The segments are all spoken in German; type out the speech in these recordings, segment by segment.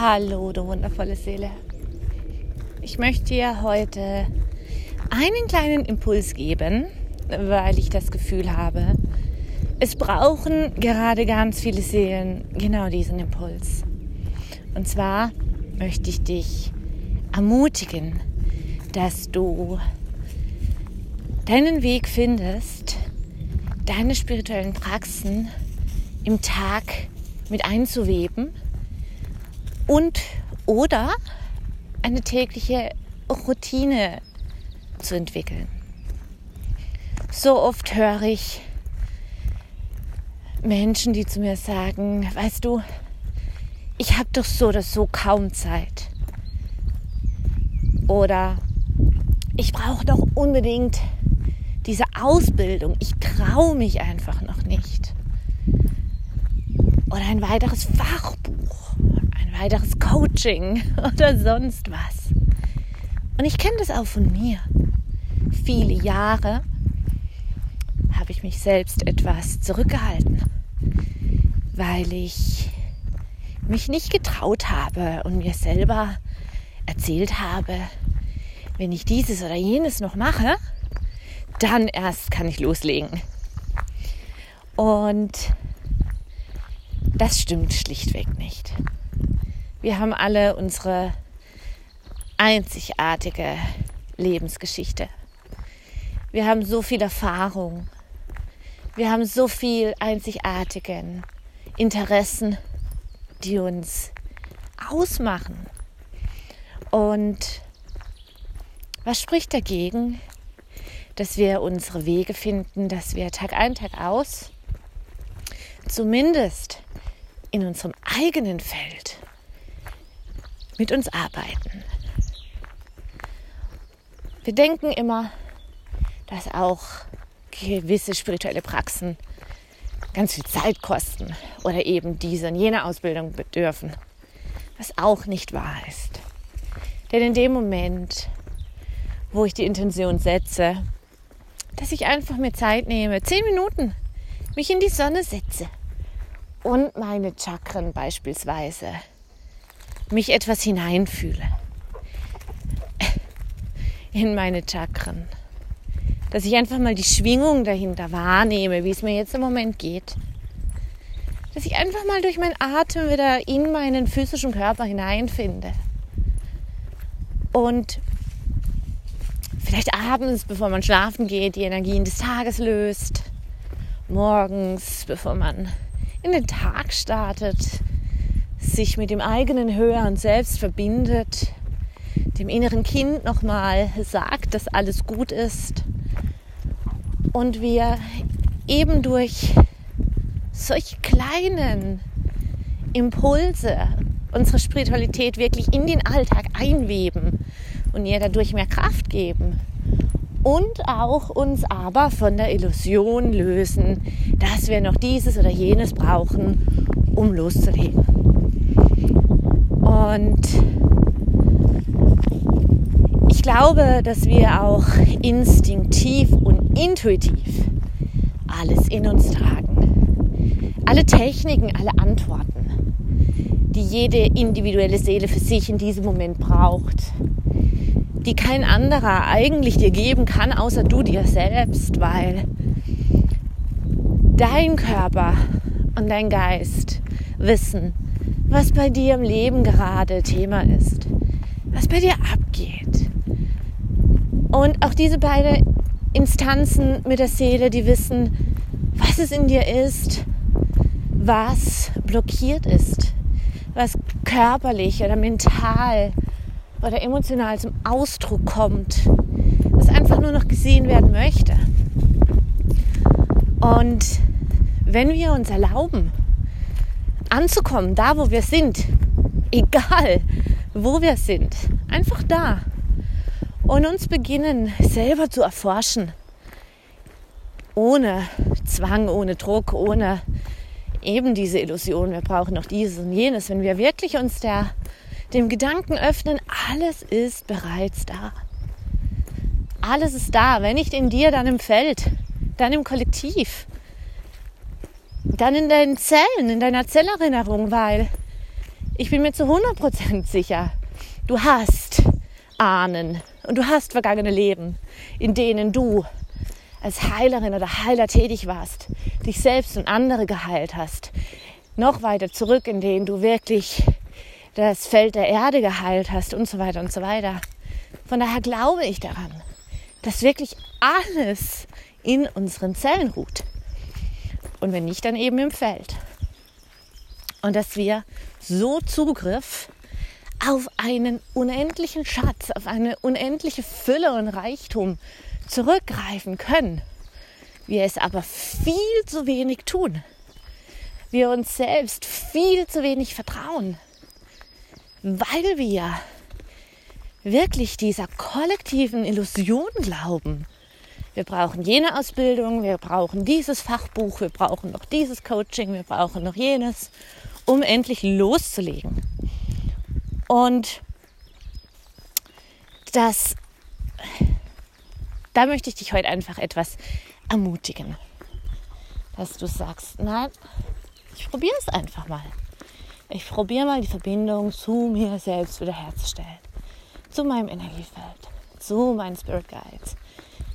Hallo, du wundervolle Seele. Ich möchte dir heute einen kleinen Impuls geben, weil ich das Gefühl habe, es brauchen gerade ganz viele Seelen genau diesen Impuls. Und zwar möchte ich dich ermutigen, dass du deinen Weg findest, deine spirituellen Praxen im Tag mit einzuweben und oder eine tägliche Routine zu entwickeln. So oft höre ich Menschen, die zu mir sagen, weißt du, ich habe doch so oder so kaum Zeit. Oder ich brauche doch unbedingt diese Ausbildung. Ich traue mich einfach noch nicht. Oder ein weiteres Fachbuch, weiteres Coaching oder sonst was. Und ich kenne das auch von mir. Viele Jahre habe ich mich selbst etwas zurückgehalten, weil ich mich nicht getraut habe und mir selber erzählt habe, wenn ich dieses oder jenes noch mache, dann erst kann ich loslegen. Und das stimmt schlichtweg nicht. Wir haben alle unsere einzigartige Lebensgeschichte. Wir haben so viel Erfahrung. Wir haben so viel einzigartigen Interessen, die uns ausmachen. Und was spricht dagegen, dass wir unsere Wege finden, dass wir Tag ein, Tag aus, zumindest in unserem eigenen Feld, mit uns arbeiten. Wir denken immer, dass auch gewisse spirituelle Praxen ganz viel Zeit kosten oder eben diese und jene Ausbildung bedürfen, was auch nicht wahr ist. Denn in dem Moment, wo ich die Intention setze, dass ich einfach mir Zeit nehme, zehn Minuten, mich in die Sonne setze und meine Chakren beispielsweise mich etwas hineinfühle. In meine Chakren, dass ich einfach mal die Schwingung dahinter wahrnehme, wie es mir jetzt im Moment geht, dass ich einfach mal durch meinen Atem wieder in meinen physischen Körper hineinfinde. Und vielleicht abends, bevor man schlafen geht, die Energien des Tages löst. Morgens, bevor man in den Tag startet, sich mit dem eigenen höheren Selbst verbindet, dem inneren Kind nochmal sagt, dass alles gut ist und wir eben durch solch kleinen Impulse unsere Spiritualität wirklich in den Alltag einweben und ihr dadurch mehr Kraft geben. Und auch uns aber von der Illusion lösen, dass wir noch dieses oder jenes brauchen, um loszulegen. Und ich glaube, dass wir auch instinktiv und intuitiv alles in uns tragen. Alle Techniken, alle Antworten, die jede individuelle Seele für sich in diesem Moment braucht die kein anderer eigentlich dir geben kann, außer du dir selbst, weil dein Körper und dein Geist wissen, was bei dir im Leben gerade Thema ist, was bei dir abgeht. Und auch diese beiden Instanzen mit der Seele, die wissen, was es in dir ist, was blockiert ist, was körperlich oder mental oder emotional zum Ausdruck kommt, was einfach nur noch gesehen werden möchte. Und wenn wir uns erlauben, anzukommen, da wo wir sind, egal wo wir sind, einfach da. Und uns beginnen selber zu erforschen, ohne Zwang, ohne Druck, ohne eben diese Illusion, wir brauchen noch dieses und jenes, wenn wir wirklich uns der dem Gedanken öffnen, alles ist bereits da. Alles ist da, wenn nicht in dir, dann im Feld, dann im Kollektiv, dann in deinen Zellen, in deiner Zellerinnerung, weil Ich bin mir zu 100% sicher, du hast Ahnen und du hast vergangene Leben, in denen du als Heilerin oder Heiler tätig warst, dich selbst und andere geheilt hast, noch weiter zurück, in denen du wirklich das Feld der Erde geheilt hast und so weiter und so weiter. Von daher glaube ich daran, dass wirklich alles in unseren Zellen ruht. Und wenn nicht, dann eben im Feld. Und dass wir so Zugriff auf einen unendlichen Schatz, auf eine unendliche Fülle und Reichtum zurückgreifen können. Wir es aber viel zu wenig tun. Wir uns selbst viel zu wenig vertrauen, weil wir wirklich dieser kollektiven Illusion glauben. Wir brauchen jene Ausbildung, wir brauchen dieses Fachbuch, wir brauchen noch dieses Coaching, wir brauchen noch jenes, um endlich loszulegen. Und das, da möchte ich dich heute einfach etwas ermutigen, dass du sagst, nein, ich probiere es einfach mal. Ich probiere mal die Verbindung zu mir selbst wiederherzustellen, zu meinem Energiefeld, zu meinen Spirit Guides.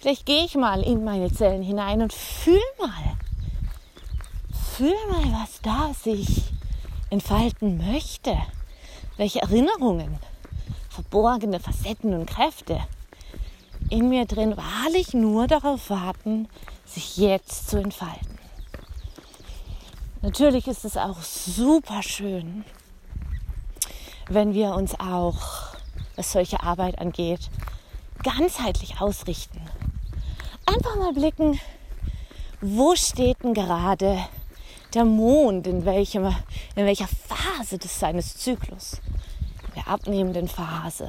Vielleicht gehe ich mal in meine Zellen hinein und fühl mal, fühl mal, was da sich entfalten möchte welche Erinnerungen, verborgene Facetten und Kräfte in mir drin wahrlich nur darauf warten, sich jetzt zu entfalten. Natürlich ist es auch super schön, wenn wir uns auch, was solche Arbeit angeht, ganzheitlich ausrichten. Einfach mal blicken, wo steht denn gerade der Mond, in, welchem, in welcher Phase des seines Zyklus der abnehmenden Phase.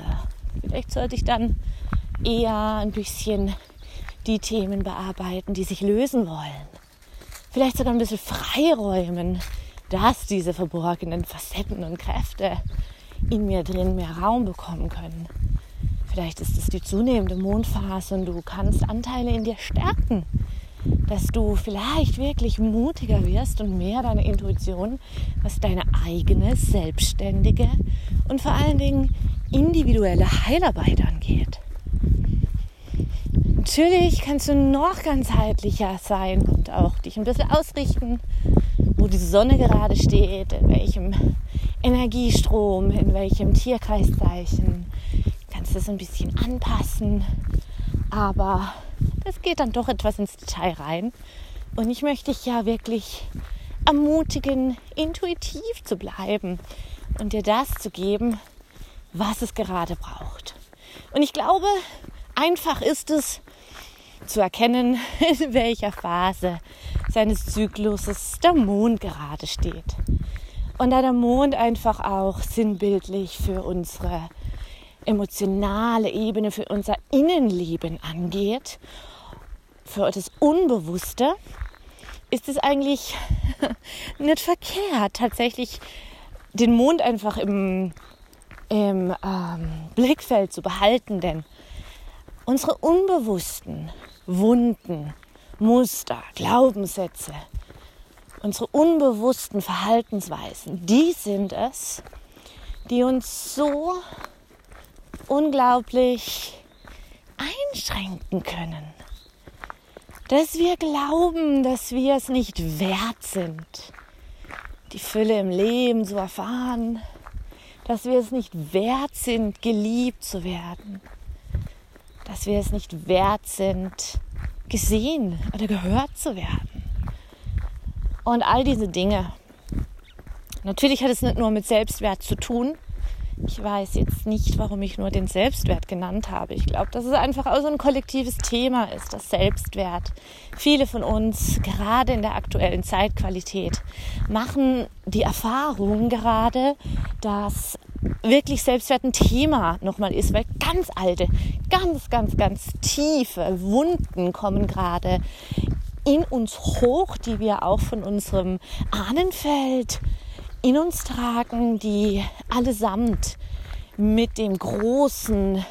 Vielleicht sollte ich dann eher ein bisschen die Themen bearbeiten, die sich lösen wollen. Vielleicht sogar ein bisschen freiräumen, dass diese verborgenen Facetten und Kräfte in mir drin mehr Raum bekommen können. Vielleicht ist es die zunehmende Mondphase und du kannst Anteile in dir stärken, dass du vielleicht wirklich mutiger wirst und mehr deine Intuition, was deine eigene, selbstständige und vor allen Dingen individuelle Heilarbeit angeht. Natürlich kannst du noch ganzheitlicher sein und auch dich ein bisschen ausrichten, wo die Sonne gerade steht, in welchem Energiestrom, in welchem Tierkreiszeichen. Kannst es ein bisschen anpassen, aber das geht dann doch etwas ins Detail rein. Und ich möchte dich ja wirklich ermutigen, intuitiv zu bleiben und dir das zu geben, was es gerade braucht. Und ich glaube, einfach ist es zu erkennen, in welcher Phase seines Zykluses der Mond gerade steht. Und da der Mond einfach auch sinnbildlich für unsere emotionale Ebene, für unser Innenleben angeht, für das Unbewusste, ist es eigentlich nicht verkehrt, tatsächlich den Mond einfach im, im ähm, Blickfeld zu behalten, denn unsere unbewussten Wunden, Muster, Glaubenssätze, unsere unbewussten Verhaltensweisen, die sind es, die uns so unglaublich einschränken können. Dass wir glauben, dass wir es nicht wert sind, die Fülle im Leben zu erfahren, dass wir es nicht wert sind, geliebt zu werden, dass wir es nicht wert sind, gesehen oder gehört zu werden. Und all diese Dinge. Natürlich hat es nicht nur mit Selbstwert zu tun, ich weiß jetzt nicht, warum ich nur den Selbstwert genannt habe. Ich glaube, dass es einfach auch so ein kollektives Thema ist, das Selbstwert. Viele von uns, gerade in der aktuellen Zeitqualität, machen die Erfahrung gerade, dass wirklich Selbstwert ein Thema nochmal ist, weil ganz alte, ganz, ganz, ganz tiefe Wunden kommen gerade in uns hoch, die wir auch von unserem Ahnenfeld in uns tragen, die allesamt mit dem großen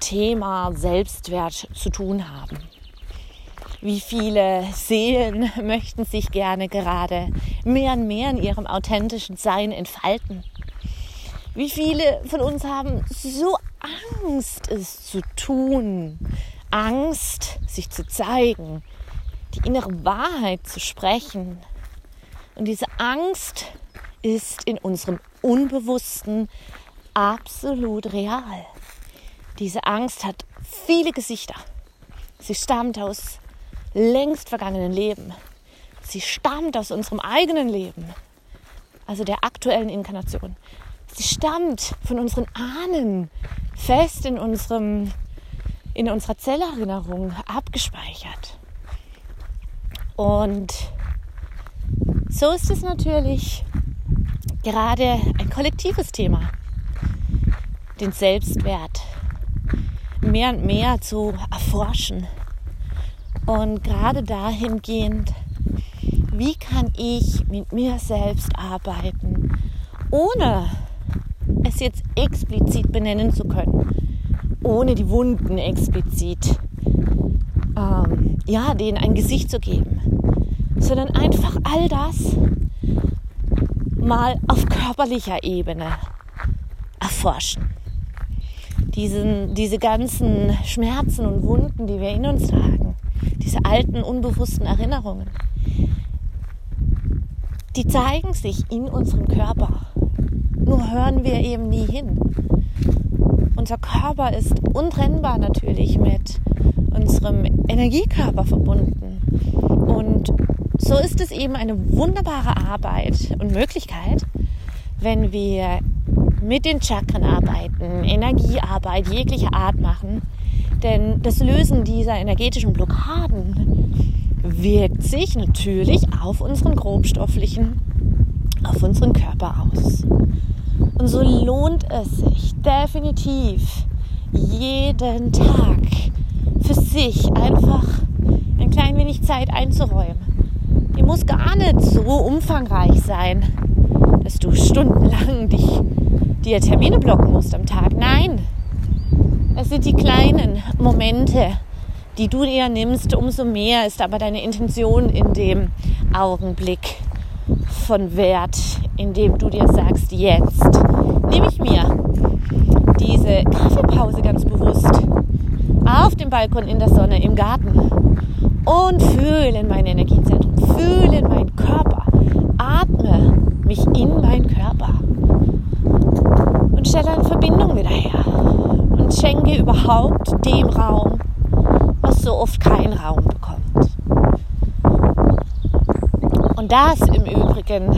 Thema Selbstwert zu tun haben. Wie viele Seelen möchten sich gerne gerade mehr und mehr in ihrem authentischen Sein entfalten? Wie viele von uns haben so Angst, es zu tun, Angst, sich zu zeigen, die innere Wahrheit zu sprechen. Und diese Angst ist in unserem Unbewussten absolut real. Diese Angst hat viele Gesichter. Sie stammt aus längst vergangenen Leben. Sie stammt aus unserem eigenen Leben, also der aktuellen Inkarnation. Sie stammt von unseren Ahnen, fest in, unserem, in unserer Zellerinnerung abgespeichert. Und so ist es natürlich gerade ein kollektives Thema, den Selbstwert mehr und mehr zu erforschen. Und gerade dahingehend, wie kann ich mit mir selbst arbeiten, ohne es jetzt explizit benennen zu können, ohne die Wunden explizit, ähm, ja, denen ein Gesicht zu geben, sondern einfach all das mal auf körperlicher Ebene erforschen. Diesen, diese ganzen Schmerzen und Wunden, die wir in uns tragen, diese alten, unbewussten Erinnerungen, die zeigen sich in unserem Körper. Nur hören wir eben nie hin. Unser Körper ist untrennbar natürlich mit unserem Energiekörper verbunden. Und so ist es eben eine wunderbare Arbeit und Möglichkeit, wenn wir mit den Chakren arbeiten, Energiearbeit jeglicher Art machen. Denn das Lösen dieser energetischen Blockaden wirkt sich natürlich auf unseren grobstofflichen, auf unseren Körper aus. Und so lohnt es sich definitiv jeden Tag für sich einfach ein klein wenig Zeit einzuräumen die muss gar nicht so umfangreich sein, dass du stundenlang dich dir Termine blocken musst am Tag. Nein, es sind die kleinen Momente, die du dir nimmst, umso mehr ist aber deine Intention in dem Augenblick von Wert, indem du dir sagst, jetzt nehme ich mir diese Kaffeepause ganz bewusst auf dem Balkon in der Sonne im Garten und fühle in mein Energiezentrum, fühle in meinen Körper, atme mich in meinen Körper und stelle eine Verbindung wieder her und schenke überhaupt dem Raum, was so oft kein Raum bekommt. Und das im Übrigen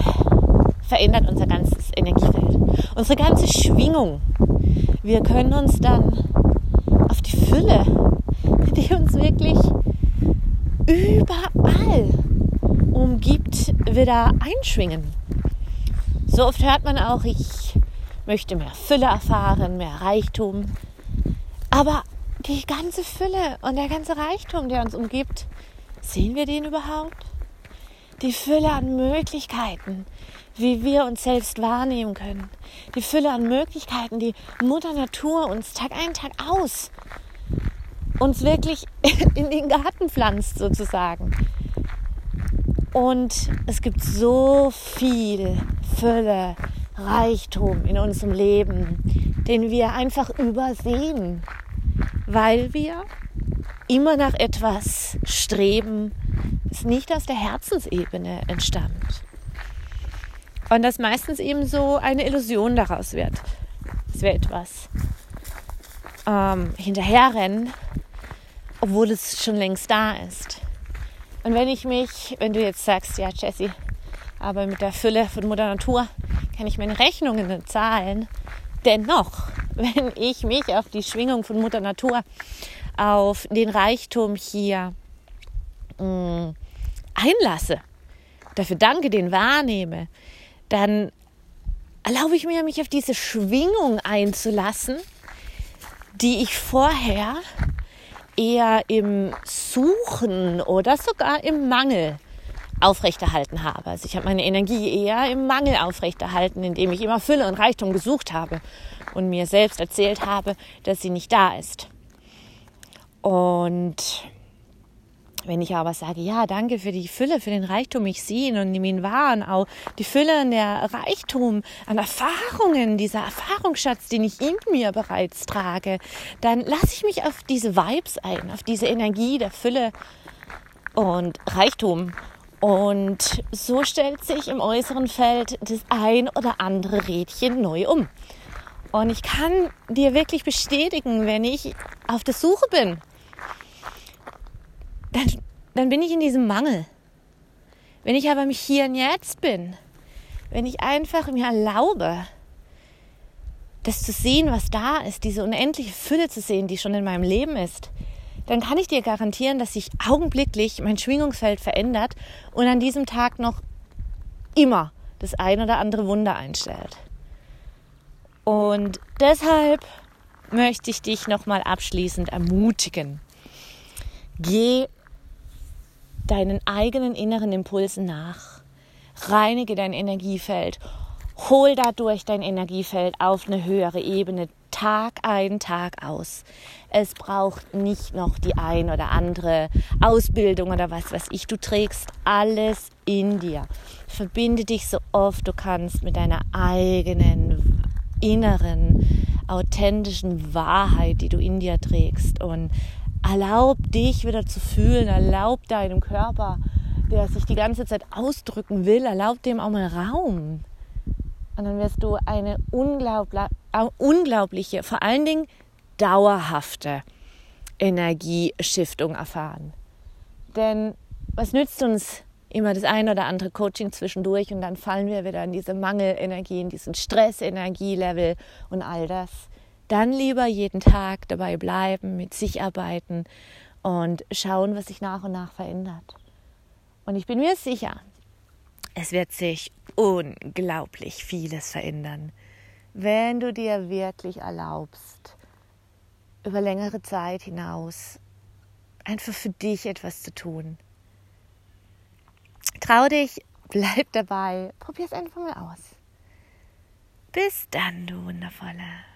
verändert unser ganzes Energiefeld, unsere ganze Schwingung. Wir können uns dann auf die Fülle, die uns wirklich überall umgibt, wieder einschwingen. So oft hört man auch, ich möchte mehr Fülle erfahren, mehr Reichtum. Aber die ganze Fülle und der ganze Reichtum, der uns umgibt, sehen wir den überhaupt? Die Fülle an Möglichkeiten, wie wir uns selbst wahrnehmen können. Die Fülle an Möglichkeiten, die Mutter Natur uns Tag ein, Tag aus uns wirklich in den Garten pflanzt sozusagen. Und es gibt so viel Fülle, Reichtum in unserem Leben, den wir einfach übersehen, weil wir immer nach etwas streben, das nicht aus der Herzensebene entstammt. Und das meistens eben so eine Illusion daraus wird, dass wir etwas ähm, hinterherrennen, obwohl es schon längst da ist. Und wenn ich mich, wenn du jetzt sagst, ja, Jessie, aber mit der Fülle von Mutter Natur kann ich meine Rechnungen nicht zahlen, dennoch, wenn ich mich auf die Schwingung von Mutter Natur, auf den Reichtum hier mh, mm, einlasse, dafür danke, den wahrnehme, dann erlaube ich mir, mich auf diese Schwingung einzulassen, die ich vorher eher im Suchen oder sogar im Mangel aufrechterhalten habe. Also ich habe meine Energie eher im Mangel aufrechterhalten, indem ich immer Fülle und Reichtum gesucht habe und mir selbst erzählt habe, dass sie nicht da ist. Und Wenn ich aber sage, ja, danke für die Fülle, für den Reichtum, ich sehe ihn und nehme ihn wahr und auch die Fülle an der Reichtum, an Erfahrungen, dieser Erfahrungsschatz, den ich in mir bereits trage, dann lasse ich mich auf diese Vibes ein, auf diese Energie der Fülle und Reichtum. Und so stellt sich im äußeren Feld das ein oder andere Rädchen neu um. Und ich kann dir wirklich bestätigen, wenn ich auf der Suche bin dann, dann bin ich in diesem Mangel. Wenn ich aber mich hier und jetzt bin, wenn ich einfach mir erlaube, das zu sehen, was da ist, diese unendliche Fülle zu sehen, die schon in meinem Leben ist, dann kann ich dir garantieren, dass sich augenblicklich mein Schwingungsfeld verändert und an diesem Tag noch immer das ein oder andere Wunder einstellt. Und deshalb möchte ich dich nochmal abschließend ermutigen. Geh deinen eigenen inneren Impulsen nach. Reinige dein Energiefeld. Hol dadurch dein Energiefeld auf eine höhere Ebene, Tag ein, Tag aus. Es braucht nicht noch die ein oder andere Ausbildung oder was weiß ich. Du trägst alles in dir. Verbinde dich so oft du kannst mit deiner eigenen inneren, authentischen Wahrheit, die du in dir trägst. Und Erlaub dich wieder zu fühlen, erlaub deinem Körper, der sich die ganze Zeit ausdrücken will, erlaub dem auch mal Raum. Und dann wirst du eine unglaubliche, vor allen Dingen dauerhafte Energieschiftung erfahren. Denn was nützt uns immer das ein oder andere Coaching zwischendurch und dann fallen wir wieder in diese Mangelenergie, in diesen Stressenergielevel und all das dann lieber jeden Tag dabei bleiben, mit sich arbeiten und schauen, was sich nach und nach verändert. Und ich bin mir sicher, es wird sich unglaublich vieles verändern, wenn du dir wirklich erlaubst, über längere Zeit hinaus einfach für dich etwas zu tun. Trau dich, bleib dabei, probier es einfach mal aus. Bis dann, du Wundervolle.